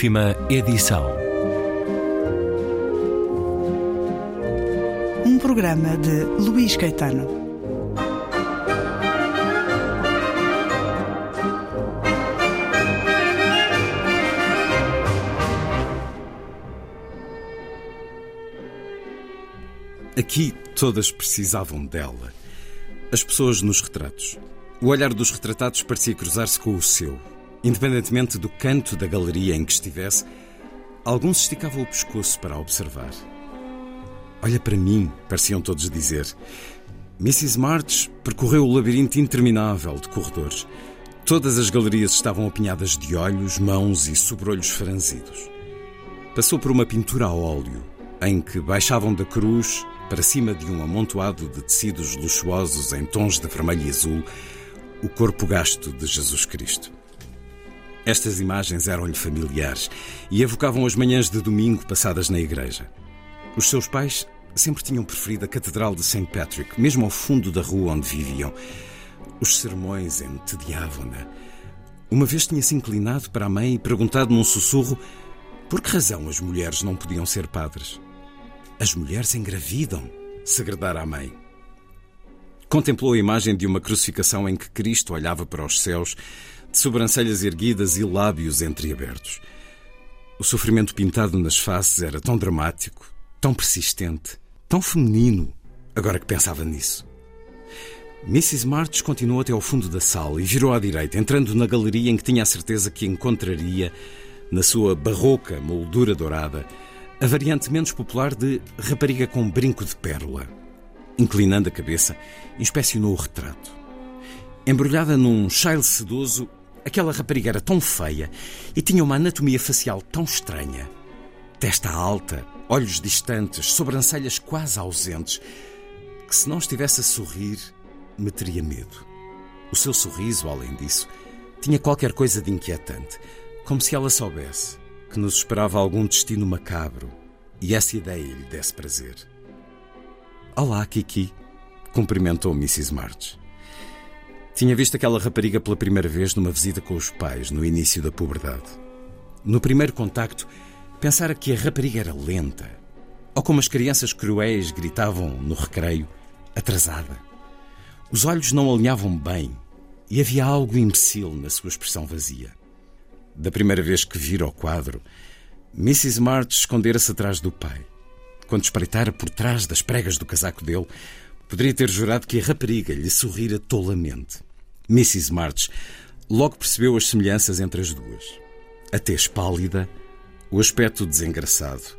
Última edição. Um programa de Luís Caetano. Aqui todas precisavam dela. As pessoas nos retratos. O olhar dos retratados parecia cruzar-se com o seu. Independentemente do canto da galeria em que estivesse, alguns esticavam o pescoço para observar. Olha para mim, pareciam todos dizer. Mrs. March percorreu o labirinto interminável de corredores. Todas as galerias estavam apinhadas de olhos, mãos e sobrolhos franzidos. Passou por uma pintura a óleo, em que baixavam da cruz para cima de um amontoado de tecidos luxuosos em tons de vermelho e azul o corpo gasto de Jesus Cristo. Estas imagens eram-lhe familiares e evocavam as manhãs de domingo passadas na igreja. Os seus pais sempre tinham preferido a Catedral de St. Patrick, mesmo ao fundo da rua onde viviam. Os sermões entediavam-na. Uma vez tinha-se inclinado para a mãe e perguntado num sussurro por que razão as mulheres não podiam ser padres. As mulheres engravidam, segredara a mãe. Contemplou a imagem de uma crucificação em que Cristo olhava para os céus de sobrancelhas erguidas e lábios entreabertos. O sofrimento pintado nas faces era tão dramático, tão persistente, tão feminino, agora que pensava nisso. Mrs. March continuou até ao fundo da sala e virou à direita, entrando na galeria em que tinha a certeza que encontraria, na sua barroca moldura dourada, a variante menos popular de rapariga com brinco de pérola. Inclinando a cabeça, inspecionou o retrato. Embrulhada num chale sedoso, Aquela rapariga era tão feia e tinha uma anatomia facial tão estranha. Testa alta, olhos distantes, sobrancelhas quase ausentes, que se não estivesse a sorrir, me teria medo. O seu sorriso, além disso, tinha qualquer coisa de inquietante, como se ela soubesse que nos esperava algum destino macabro e essa ideia lhe desse prazer. Olá, Kiki, cumprimentou Mrs. March. Tinha visto aquela rapariga pela primeira vez numa visita com os pais, no início da puberdade. No primeiro contacto, pensara que a rapariga era lenta, ou como as crianças cruéis gritavam no recreio, atrasada. Os olhos não alinhavam bem e havia algo imbecil na sua expressão vazia. Da primeira vez que vira o quadro, Mrs. March escondera-se atrás do pai. Quando espreitara por trás das pregas do casaco dele, poderia ter jurado que a rapariga lhe sorrira tolamente. Mrs. March logo percebeu as semelhanças entre as duas. A tez pálida, o aspecto desengraçado.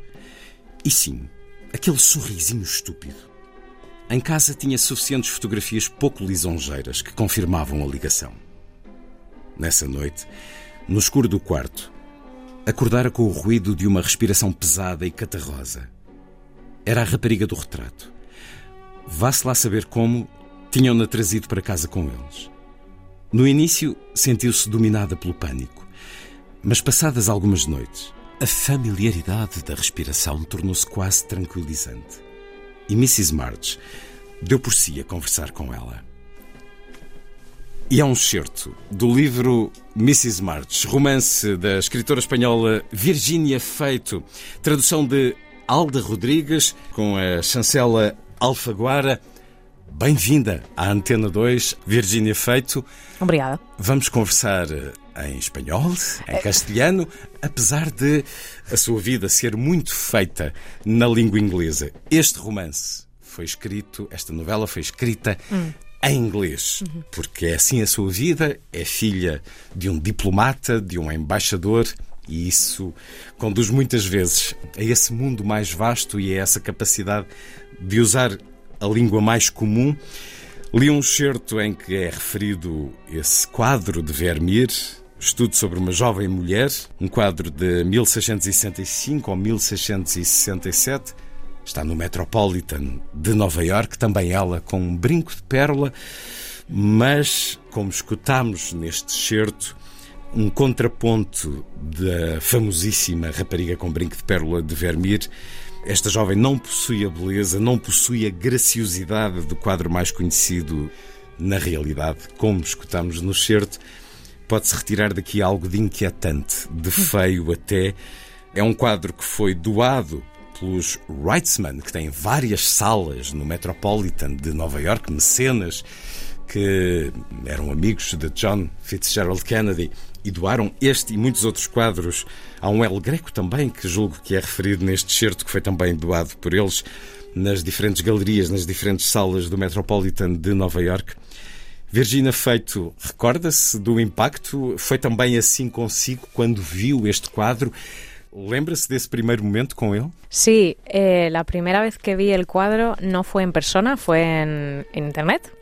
E sim, aquele sorrisinho estúpido. Em casa tinha suficientes fotografias pouco lisonjeiras que confirmavam a ligação. Nessa noite, no escuro do quarto, acordara com o ruído de uma respiração pesada e catarrosa. Era a rapariga do retrato. Vá-se lá saber como tinham-na trazido para casa com eles. No início, sentiu-se dominada pelo pânico. Mas passadas algumas noites, a familiaridade da respiração tornou-se quase tranquilizante. E Mrs. March deu por si a conversar com ela. E é um excerto do livro Mrs. March, romance da escritora espanhola Virginia Feito, tradução de Alda Rodrigues, com a chancela Alfaguara. Bem-vinda à Antena 2, Virgínia Feito. Obrigada. Vamos conversar eh, em espanhol, em castelhano, apesar de a sua vida ser muito feita na língua inglesa. Este romance foi escrito, esta novela foi escrita hum. em inglês, uhum. porque é assim a sua vida, é filha de um diplomata, de um embaixador. E isso conduz muitas vezes a esse mundo mais vasto e a essa capacidade de usar a língua mais comum. Li um certo em que é referido esse quadro de Vermeer, estudo sobre uma jovem mulher, um quadro de 1665 ou 1667. Está no Metropolitan de Nova York, também ela com um brinco de pérola, mas, como escutamos neste certo, um contraponto da famosíssima rapariga com brinco de pérola de Vermeer esta jovem não possui a beleza, não possui a graciosidade do quadro mais conhecido na realidade, como escutamos no certo. pode-se retirar daqui algo de inquietante, de feio até. É um quadro que foi doado pelos Wrightsman, que têm várias salas no Metropolitan de Nova York, mecenas, que eram amigos de John Fitzgerald Kennedy e doaram este e muitos outros quadros a um El Greco também, que julgo que é referido neste certo, que foi também doado por eles nas diferentes galerias, nas diferentes salas do Metropolitan de Nova York. Virginia Feito, recorda-se do impacto? Foi também assim consigo quando viu este quadro? ¿Lembra-se de ese primer momento con él? Sí, eh, la primera vez que vi el cuadro no fue en persona, fue en, internet.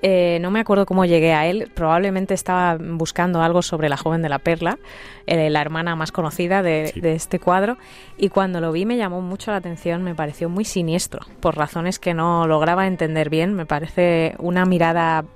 Eh, no me acuerdo cómo llegué a él, probablemente estaba buscando algo sobre la joven de la perla, eh, la hermana más conocida de, de, este cuadro, y cuando lo vi me llamó mucho la atención, me pareció muy siniestro, por razones que no lograba entender bien, me parece una mirada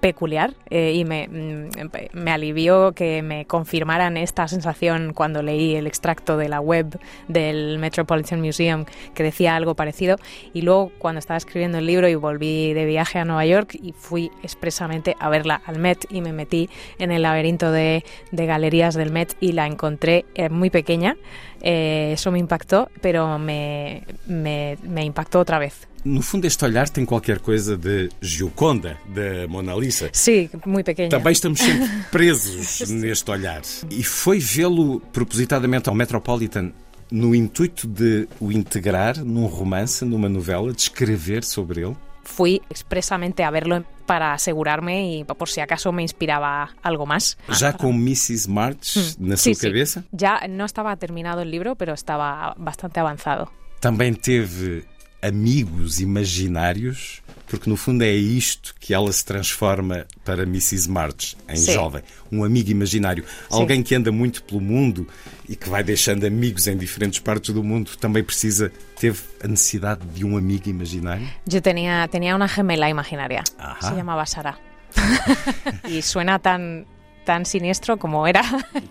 peculiar eh, y me, mm, me, alivió que me confirmaran esta sensación cuando leí el extracto de la web del Metropolitan Museum que decía algo parecido y luego cuando estaba escribiendo el libro y volví de viaje a Nueva York y fui expresamente a verla al Met y me metí en el laberinto de, de galerías del Met y la encontré eh, muy pequeña. Eh, eso me impactó, pero me, me, me impactó otra vez No fundo, este olhar tem qualquer coisa de Gioconda, da Mona Lisa. Sim, muito pequena. Também estamos sempre presos neste olhar. E foi vê-lo propositadamente ao Metropolitan no intuito de o integrar num romance, numa novela, de escrever sobre ele? Fui expressamente a verlo para asegurarme y por si acaso me inspiraba algo más. ¿Ya con Mrs. March mm. na sí, sua cabeça? Sí. Ya no estaba terminado el libro, pero estaba bastante avanzado. Também teve amigos imaginários, porque no fundo é isto que ela se transforma para Mrs. March, em Sim. jovem. Um amigo imaginário. Sim. Alguém que anda muito pelo mundo e que vai deixando amigos em diferentes partes do mundo, também precisa, teve a necessidade de um amigo imaginário? Eu tinha, tinha uma gemela imaginária. Se chamava Sara. e suena tan tan siniestro como era.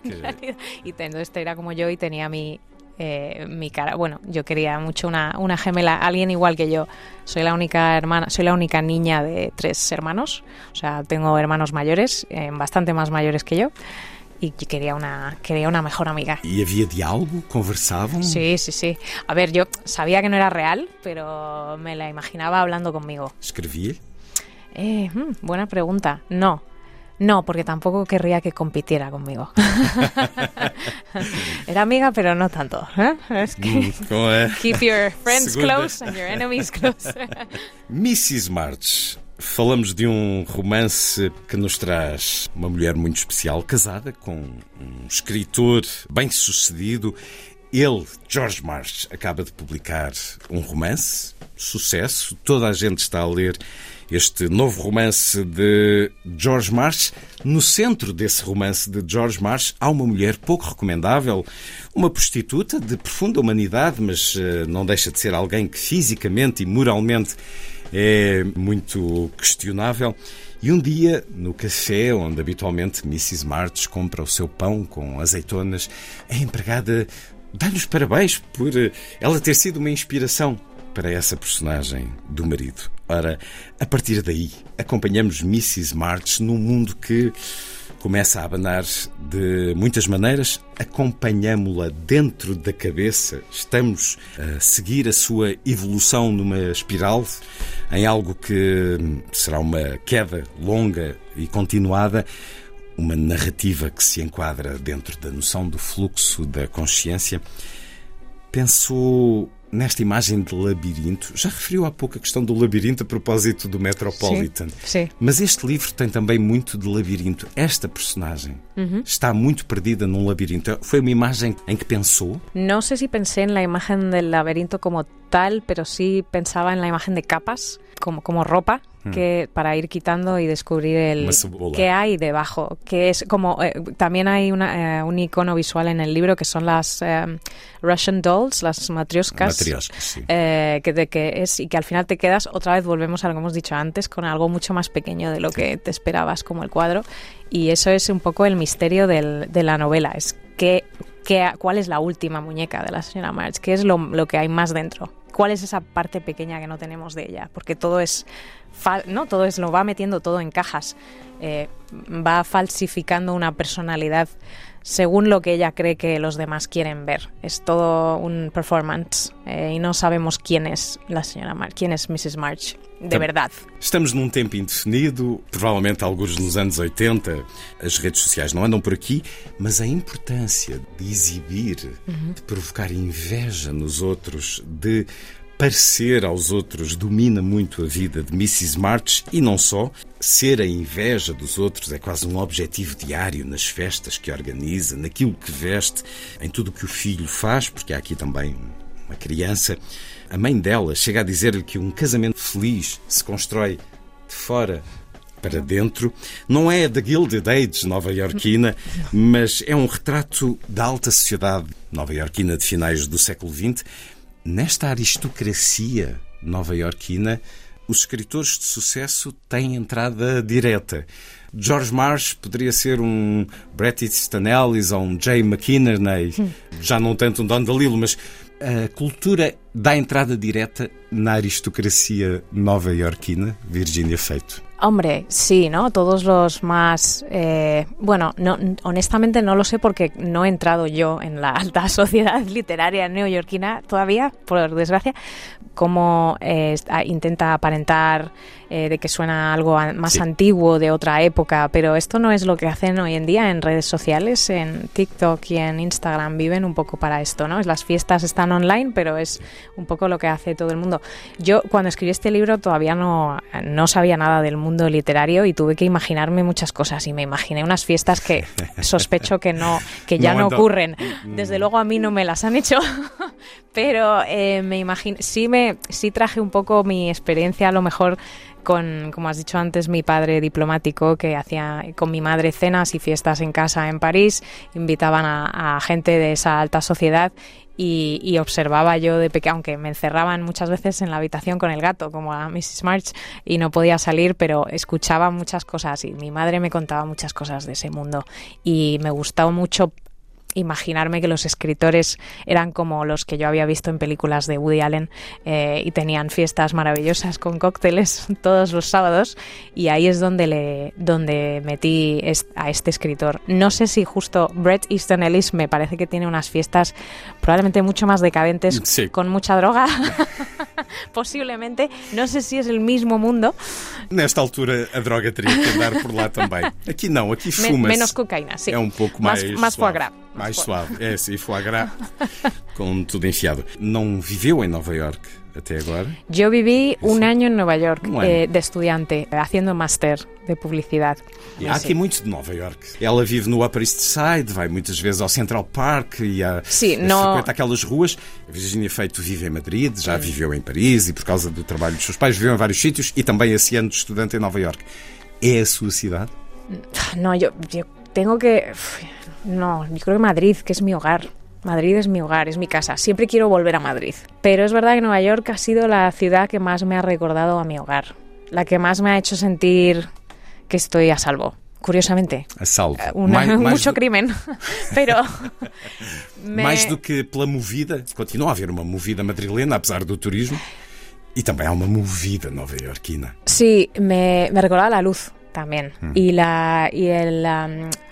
y entonces era como yo y tenía mi, eh, mi cara. Bueno, yo quería mucho una, una gemela, alguien igual que yo. Soy la única hermana, soy la única niña de tres hermanos. O sea, tengo hermanos mayores, eh, bastante más mayores que yo. y quería una, quería una mejor amiga. ¿Y había diálogo? ¿Conversaban? Sí, sí, sí. A ver, yo sabía que no era real, pero me la imaginaba hablando conmigo. ¿Escribía? Eh, hmm, buena pregunta. No. No, porque tampoco querría que compitiera conmigo. Era amiga, pero no tanto. ¿eh? Es que mm, keep your friends close and your enemies close. Mrs. March. Falamos de um romance que nos traz uma mulher muito especial, casada com um escritor bem-sucedido. Ele, George March, acaba de publicar um romance, sucesso, toda a gente está a ler este novo romance de George Marsh. No centro desse romance de George Marsh há uma mulher pouco recomendável, uma prostituta de profunda humanidade, mas uh, não deixa de ser alguém que fisicamente e moralmente é muito questionável. E um dia, no café onde habitualmente Mrs. March compra o seu pão com azeitonas, a empregada dá-lhe os parabéns por eh, ela ter sido uma inspiração para essa personagem do marido. Ora, a partir daí, acompanhamos Mrs. March num mundo que começa a abanar de muitas maneiras, acompanhamos-la dentro da cabeça, estamos a seguir a sua evolução numa espiral, em algo que será uma queda longa e continuada, uma narrativa que se enquadra dentro da noção do fluxo da consciência. Penso nesta imagem de labirinto, já referiu há pouco a questão do labirinto a propósito do Metropolitan. Sim, sim. Mas este livro tem também muito de labirinto. Esta personagem uhum. está muito perdida num labirinto. Foi uma imagem em que pensou? Não sei se pensei na imagem do labirinto como tal, pero sí pensaba na imagem de capas, como, como ropa. Hmm. que para ir quitando y descubrir el qué hay debajo, que es como eh, también hay una, eh, un icono visual en el libro que son las eh, Russian dolls, las matrioscas, sí. que, de, que es y que al final te quedas otra vez volvemos a lo que hemos dicho antes con algo mucho más pequeño de lo que te esperabas como el cuadro y eso es un poco el misterio del, de la novela, es que, que, cuál es la última muñeca de la señora March, qué es lo, lo que hay más dentro cuál es esa parte pequeña que no tenemos de ella, porque todo es, no, todo es lo va metiendo todo en cajas, eh, va falsificando una personalidad según lo que ella cree que los demás quieren ver. Es todo un performance eh, y no sabemos quién es la señora March, quién es Mrs. March de verdade. Estamos num tempo indefinido, provavelmente alguns nos anos 80, as redes sociais não andam por aqui, mas a importância de exibir, uhum. de provocar inveja nos outros, de parecer aos outros domina muito a vida de Mrs. March e não só. Ser a inveja dos outros é quase um objetivo diário nas festas que organiza, naquilo que veste, em tudo o que o filho faz, porque há aqui também uma criança. A mãe dela chega a dizer-lhe que um casamento feliz se constrói de fora para dentro. Não é da Gilded Age nova-iorquina, mas é um retrato da alta sociedade nova-iorquina de finais do século XX Nesta aristocracia nova-iorquina, os escritores de sucesso têm entrada direta. George Marsh poderia ser um Bret Easton Ellis ou um Jay McInerney, já não tanto um Don DeLillo, mas a cultura dá entrada direta na aristocracia nova-iorquina, Virginia Feito. Hombre, sí, ¿no? Todos los más... Eh, bueno, no, honestamente no lo sé porque no he entrado yo en la alta sociedad literaria neoyorquina todavía, por desgracia, como eh, intenta aparentar eh, de que suena algo más antiguo de otra época, pero esto no es lo que hacen hoy en día en redes sociales, en TikTok y en Instagram viven un poco para esto, ¿no? Las fiestas están online, pero es un poco lo que hace todo el mundo. Yo cuando escribí este libro todavía no, no sabía nada del mundo literario y tuve que imaginarme muchas cosas y me imaginé unas fiestas que sospecho que no que ya no, ocurren. Mm. Desde luego a mí no me las han hecho, pero eh, me imagino sí me sí traje un poco mi experiencia a lo mejor con, como has dicho antes, mi padre diplomático que hacía con mi madre cenas y fiestas en casa en París, invitaban a, gente de esa alta sociedad y, observaba yo de pequeño, aunque me encerraban muchas veces en la habitación con el gato, como a Mrs. March, y no podía salir, pero escuchaba muchas cosas y mi madre me contaba muchas cosas de ese mundo y me gustaba mucho imaginarme que los escritores eran como los que yo había visto en películas de Woody Allen eh, y tenían fiestas maravillosas con cócteles todos los sábados y ahí es donde le donde metí a este escritor. No sé si justo Bret Easton Ellis me parece que tiene unas fiestas probablemente mucho más decadentes con mucha droga. Posiblemente, no sé si es el mismo mundo. Nesta altura a droga teria que andar por lá também. Aqui não, aqui fuma-se. Menos cocaína, sim. É um pouco mais. Mais foie gras. Mais suave, é sim, foie gras, com tudo enfiado. Não viveu em Nova York até agora? Yo viví un año en Nueva York eh, de estudiante, haciendo máster de publicidade. E há aqui muito de Nova York. Ela vive no Upper East Side, vai muitas vezes ao Central Park e a, Sim, no... frequenta aquelas ruas. A Virginia Feito vive em Madrid, já viveu em Paris e por causa do trabalho dos seus pais viveu em vários sítios e também esse ano de estudante em Nova York. É a sua cidade? Não, eu, eu tenho que... No, yo creo que Madrid, que es mi hogar. Madrid es mi hogar, es mi casa. Siempre quiero volver a Madrid. Pero es verdad que Nueva York ha sido la ciudad que más me ha recordado a mi hogar. La que más me ha hecho sentir que estoy a salvo. Curiosamente. A salvo. Eh, Una, mais, mucho do... crimen. Pero. me... Mais do que pela movida, continua a haver uma movida madrilena, apesar do turismo. E também há uma movida nova-iorquina. Sí, me, me recordaba la luz. También. Mm. Y, la, y el,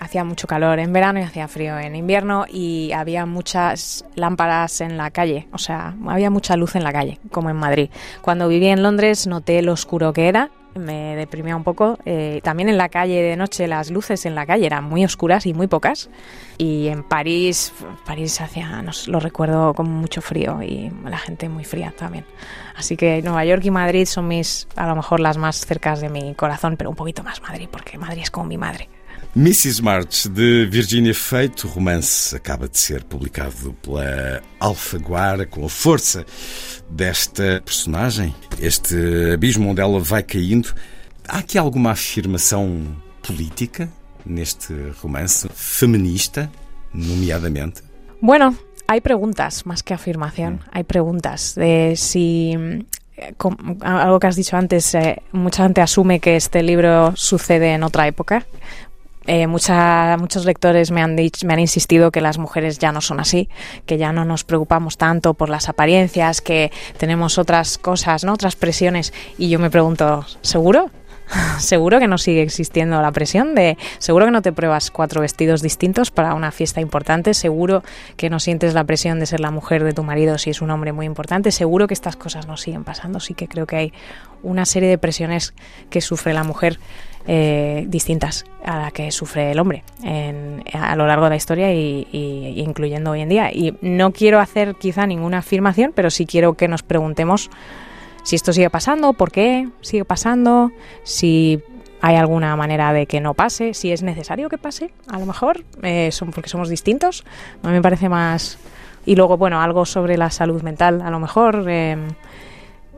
hacía mucho calor en verano y hacía frío en invierno y había muchas lámparas en la calle, o sea, había mucha luz en la calle, como en Madrid. Cuando viví en Londres noté lo oscuro que era me deprimía un poco. Eh, también en la calle de noche las luces en la calle eran muy oscuras y muy pocas. Y en París, París hacía, lo recuerdo con mucho frío y la gente muy fría también. Así que Nueva York y Madrid son mis, a lo mejor las más cercas de mi corazón, pero un poquito más Madrid, porque Madrid es como mi madre. Mrs. March, de Virginia Feito, romance acaba de ser publicado pela Alfaguara, com a força desta personagem, este abismo onde ela vai caindo. Há aqui alguma afirmação política neste romance, feminista, nomeadamente? Bueno, hay preguntas más que afirmación. Mm. Hay preguntas de si algo que has dicho antes, eh, mucha gente asume que este libro sucede en otra época, eh, mucha, muchos lectores me han, dicho, me han insistido que las mujeres ya no son así, que ya no nos preocupamos tanto por las apariencias, que tenemos otras cosas, ¿no? otras presiones. Y yo me pregunto, ¿seguro? seguro que no sigue existiendo la presión de seguro que no te pruebas cuatro vestidos distintos para una fiesta importante, seguro que no sientes la presión de ser la mujer de tu marido si es un hombre muy importante, seguro que estas cosas no siguen pasando, sí que creo que hay una serie de presiones que sufre la mujer eh, distintas a la que sufre el hombre a lo largo de la historia y, incluyendo hoy en día. Y no quiero hacer quizá ninguna afirmación, pero sí quiero que nos preguntemos si esto sigue pasando, por qué sigue pasando, si hay alguna manera de que no pase, si es necesario que pase, a lo mejor, eh, son porque somos distintos. A mí me parece más... Y luego, bueno, algo sobre la salud mental, a lo mejor... Eh,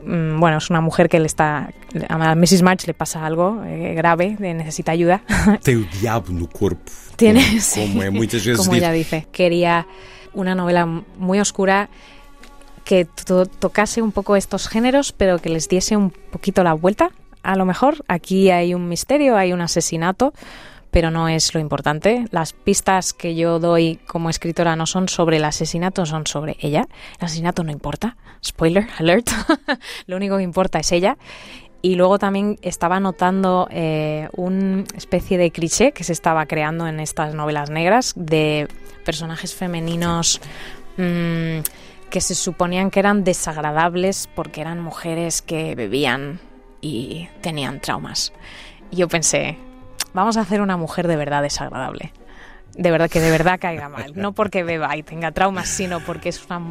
Mm, bueno, es una mujer que le está a Mrs. March le pasa algo eh, grave, necesita ayuda. Tiene el diablo no cuerpo. Tiene, como, sí, como, é muitas vezes como ella dice. Quería una novela muy oscura que to tocase un poco estos géneros, pero que les diese un poquito la vuelta. A lo mejor aquí hay un misterio, hay un asesinato, pero no es lo importante. Las pistas que yo doy como escritora no son sobre el asesinato, son sobre ella. El asesinato no importa. Spoiler alert. lo único que importa es ella. Y luego también estaba notando eh, una especie de cliché que se estaba creando en estas novelas negras de personajes femeninos mmm, que se suponían que eran desagradables porque eran mujeres que bebían y tenían traumas. Y yo pensé, vamos a hacer una mujer de verdad desagradable. De verdad, que de verdad caiga mal. No porque beba y tenga traumas, sino porque es una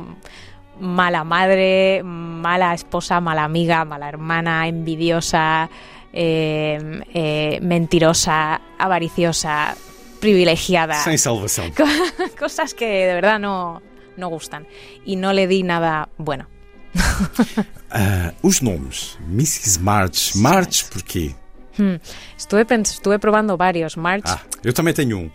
mala madre, mala esposa, mala amiga, mala hermana, envidiosa, eh, eh, mentirosa, avariciosa, privilegiada. Sin salvación. Cosas que de verdad no, no gustan. Y no le di nada bueno. uh, os nomes. Mrs. March. March por quê? Hmm. Estuve, estuve probando varios. March. Ah, eu também tenho um.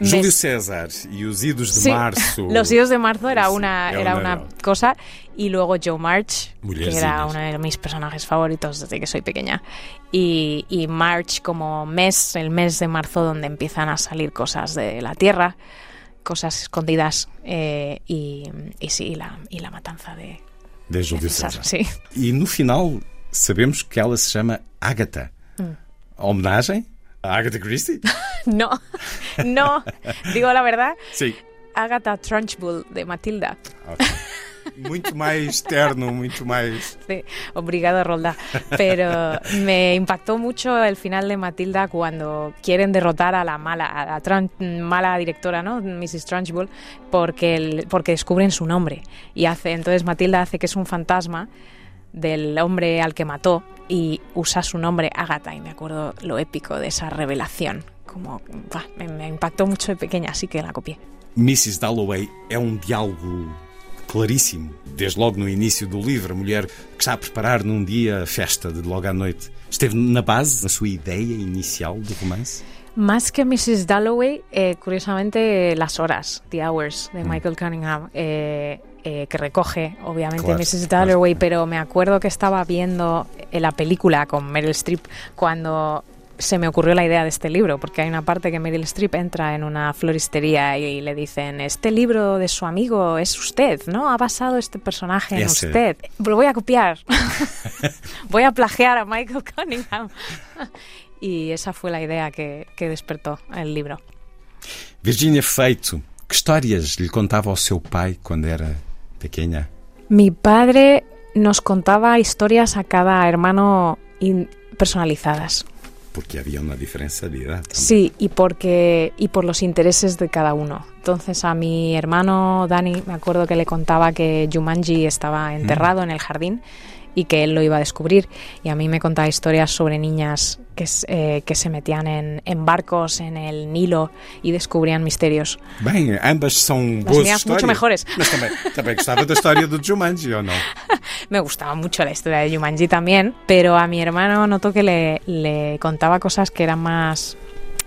Júlio César y los idos de sí, marzo. Los idos de marzo era una, era una cosa. Y luego Joe March, que era uno de mis personajes favoritos desde que soy pequeña. Y, y, March como mes, el mes de marzo donde empiezan a salir cosas de la tierra, cosas escondidas. Eh, y, y, sí, y la, y la matanza de, de Júlio César. E no final sabemos que ela se chama Agatha. Hum. Homenagem a Agatha Christie? no, no. Digo la verdad. Sí. Agatha Trunchbull, de Matilda. Okay. Muito mais terno, muito más. Sí, obrigado, Rolda. Pero me impactó mucho el final de Matilda cuando quieren derrotar a la mala, a la mala directora, ¿no? Mrs. Trunchbull, porque, el, porque descubren su nombre. Y hace, entonces Matilda hace que es un fantasma del hombre al que mató y usa su nombre Agatha y me acuerdo lo épico de esa revelación. Como bah, me, me impactou muito de pequena, así que la copié. Mrs. Dalloway é um diálogo claríssimo, desde logo no início do livro, a mulher que está a preparar num dia a festa de logo à noite. Esteve na base, na sua ideia inicial do romance? Más que Mrs. Dalloway, eh, curiosamente las horas, The Hours, de mm. Michael Cunningham. Eh, eh, que recoge, obviamente, claro, Mrs. Dalloway, claro. pero me acuerdo que estaba viendo la película con Meryl Streep cuando se me ocurrió la idea de este libro, porque hay una parte que Meryl Streep entra en una floristería y, le dicen, este libro de su amigo es usted, ¿no? Ha basado este personaje en usted. Lo voy a copiar. voy a plagiar a Michael Cunningham. y esa fue la idea que, que despertó el libro. Virginia Feito, que histórias lhe contava ao seu pai quando era pequeña? Mi padre nos contaba historias a cada hermano personalizadas. Porque había una diferencia de edad. También. Sí, y porque y por los intereses de cada uno. Entonces a mi hermano Dani me acuerdo que le contaba que Jumanji estaba enterrado mm. en el jardín y que él lo iba a descubrir. Y a mí me contaba historias sobre niñas que, eh, que se metían en, en, barcos en el Nilo y descubrían misterios. Bem, ambas son Las histórias. mucho mejores. Mas também, também gostava da história do Jumanji, ¿o no? me gustaba mucho la historia de Jumanji también, pero a mi hermano noto que le, le contaba cosas que eran más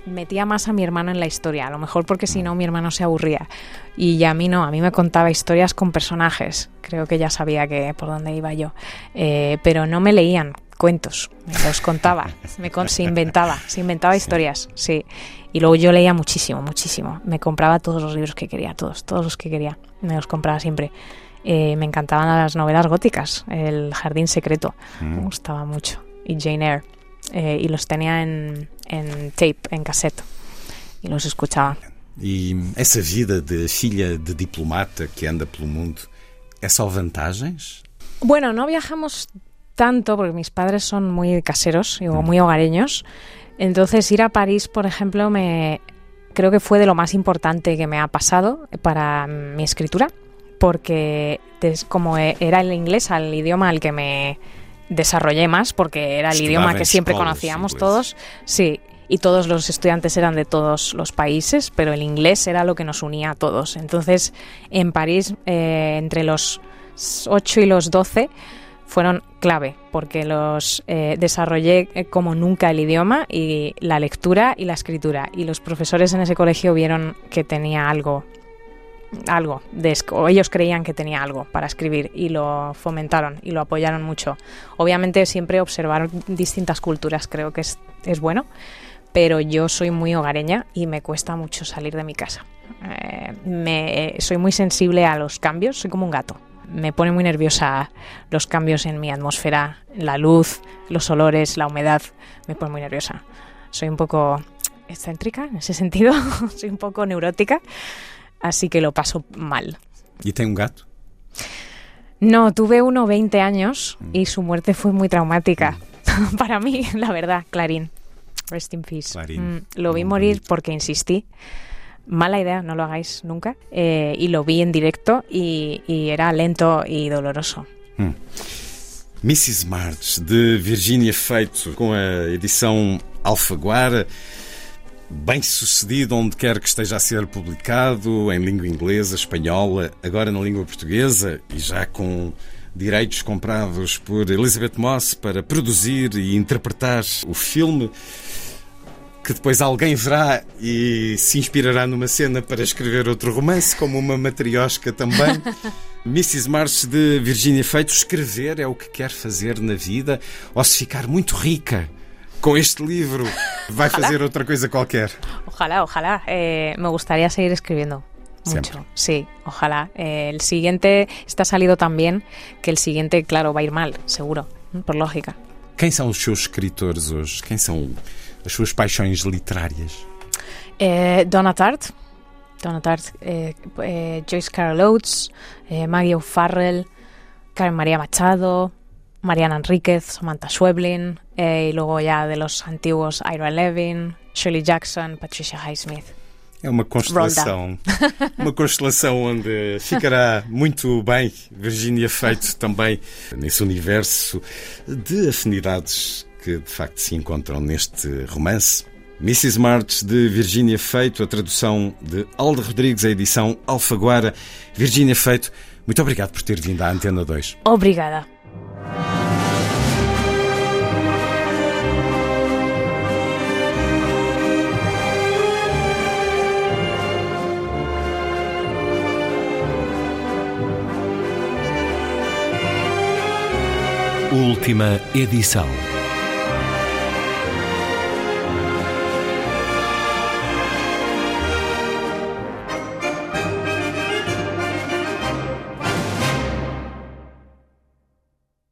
metía más a mi hermano en la historia, a lo mejor porque si no mi hermano se aburría. Y a mí no, a mí me contaba historias con personajes, creo que ya sabía que por dónde iba yo, eh, pero no me leían cuentos, me los contaba, me con- se inventaba, se inventaba historias, sí. Y luego yo leía muchísimo, muchísimo. Me compraba todos los libros que quería, todos, todos los que quería. Me los compraba siempre. Eh, me encantaban las novelas góticas, El Jardín Secreto, me gustaba mucho. Y Jane Eyre. Eh, y los tenía en, en tape, en cassette. Y los escuchaba. E essa vida de filha de diplomata que anda pelo mundo é só vantagens? Bueno, no viajamos tanto porque mis padres son muy caseros y muy hogareños. Entonces ir a París, por ejemplo, me creo que fue de lo más importante que me ha pasado para mi escritura, porque como era el inglés, al idioma al que me desarrollé más, porque era el idioma que siempre conocíamos inglesas. todos, sí. Y todos los estudiantes eran de todos los países, pero el inglés era lo que nos unía a todos. Entonces, en París, eh, entre los 8 y los 12, fueron clave porque los eh, desarrollé eh, como nunca el idioma y la lectura y la escritura y los profesores en ese colegio vieron que tenía algo algo de o ellos creían que tenía algo para escribir y lo fomentaron y lo apoyaron mucho obviamente siempre observar distintas culturas creo que es, es bueno pero yo soy muy hogareña y me cuesta mucho salir de mi casa Eh, me, soy muy sensible a los cambios soy como un gato me pone muy nerviosa los cambios en mi atmósfera, la luz, los olores, la humedad. Me pone muy nerviosa. Soy un poco excéntrica en ese sentido, soy un poco neurótica, así que lo paso mal. E tem um gato? No, tuve uno 20 años y su muerte fue muy traumática para mí, la verdad, Clarín. Rest in peace. Clarín. Mm, lo vi morir porque insistí. Mala idea, no lo hagáis nunca. Eh, y lo vi en directo y, y era lento y doloroso. Mrs. March, de Virginia Feito, com a edição Alfaguara, bem sucedido onde quer que esteja a ser publicado, em língua inglesa, espanhola, agora na língua portuguesa e já com direitos comprados por Elizabeth Moss para produzir e interpretar o filme. Que depois alguém verá e se inspirará numa cena para escrever outro romance, como uma matriosca também. Mrs. March de Virginia Feito, escrever é o que quer fazer na vida, ou se ficar muito rica com este livro, vai fazer outra coisa qualquer. Ojalá, ojalá. Eh, me gustaría seguir escribiendo. Mucho, Siempre. sí, ojalá. Eh, el siguiente está salido tan bien que el siguiente, claro, va a ir mal, seguro, por lógica. Quem são os seus escritores hoje? Quem são as suas paixões literárias? Eh, Donna Tartt, Donna Tartt, eh, eh, Joyce Carol Oates, eh, Maggie O'Farrell, Karen María Machado, Mariana Enríquez, Samantha Schweblin, eh, y luego ya de los antiguos Ira Levin, Shirley Jackson, Patricia Highsmith. É uma constelação. Uma constelação onde ficará muito bem Virginia Feito também nesse universo de afinidades que de facto se encontram neste romance. Mrs. March de Virginia Feito, a tradução de Aldo Rodrigues, a edição Alfaguara. Virginia Feito, muito obrigado por ter vindo à Antena 2. Obrigada. Última edição.